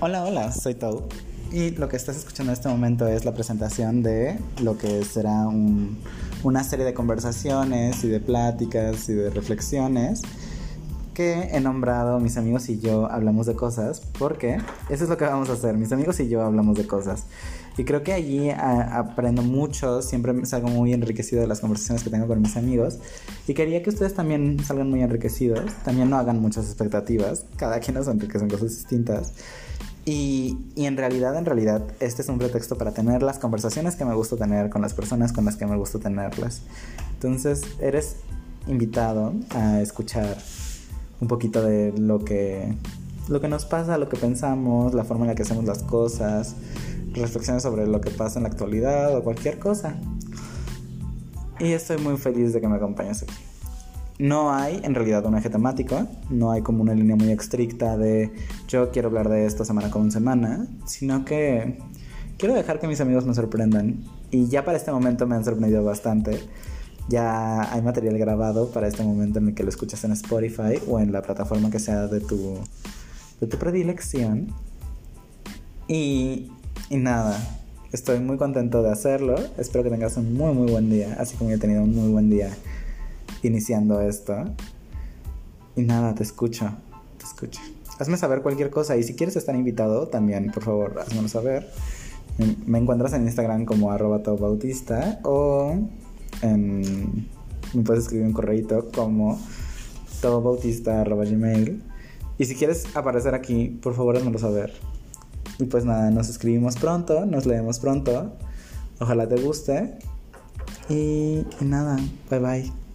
Hola, hola, soy Tau. Y lo que estás escuchando en este momento es la presentación de lo que será una serie de conversaciones y de pláticas y de reflexiones que he nombrado Mis amigos y yo hablamos de cosas, porque eso es lo que vamos a hacer, mis amigos y yo hablamos de cosas. Y creo que allí aprendo mucho, siempre salgo muy enriquecido de las conversaciones que tengo con mis amigos. Y quería que ustedes también salgan muy enriquecidos, también no hagan muchas expectativas, cada quien nos enriquece en cosas distintas. Y, en realidad, en realidad, este es un pretexto para tener las conversaciones que me gusta tener con las personas con las que me gusta tenerlas. Entonces, eres invitado a escuchar un poquito de lo que, lo que nos pasa, lo que pensamos, la forma en la que hacemos las cosas, reflexiones sobre lo que pasa en la actualidad o cualquier cosa. Y estoy muy feliz de que me acompañes aquí. No hay en realidad un eje temático, no hay como una línea muy estricta de yo quiero hablar de esto semana con semana, sino que quiero dejar que mis amigos me sorprendan. Y ya para este momento me han sorprendido bastante. Ya hay material grabado para este momento en el que lo escuchas en Spotify o en la plataforma que sea de tu, de tu predilección. Y, y nada, estoy muy contento de hacerlo. Espero que tengas un muy, muy buen día, así como he tenido un muy buen día iniciando esto. Y nada, te escucho, te escucho. Hazme saber cualquier cosa y si quieres estar invitado, también, por favor, hazmelo saber. Me encuentras en Instagram como arroba o me puedes escribir un correo como todobautista.gmail. Y si quieres aparecer aquí, por favor, házmelo saber. Y pues nada, nos escribimos pronto, nos leemos pronto. Ojalá te guste. Y nada, bye bye.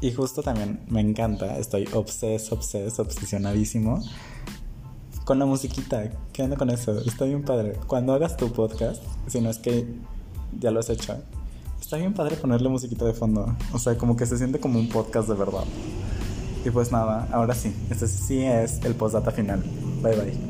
Y justo también me encanta, estoy obses, obses, obsesionadísimo con la musiquita. ¿Qué onda con eso? Está bien padre. Cuando hagas tu podcast, si no es que ya lo has hecho, está bien padre ponerle musiquita de fondo. O sea, como que se siente como un podcast de verdad. Y pues nada, ahora sí, este sí es el postdata final. Bye bye.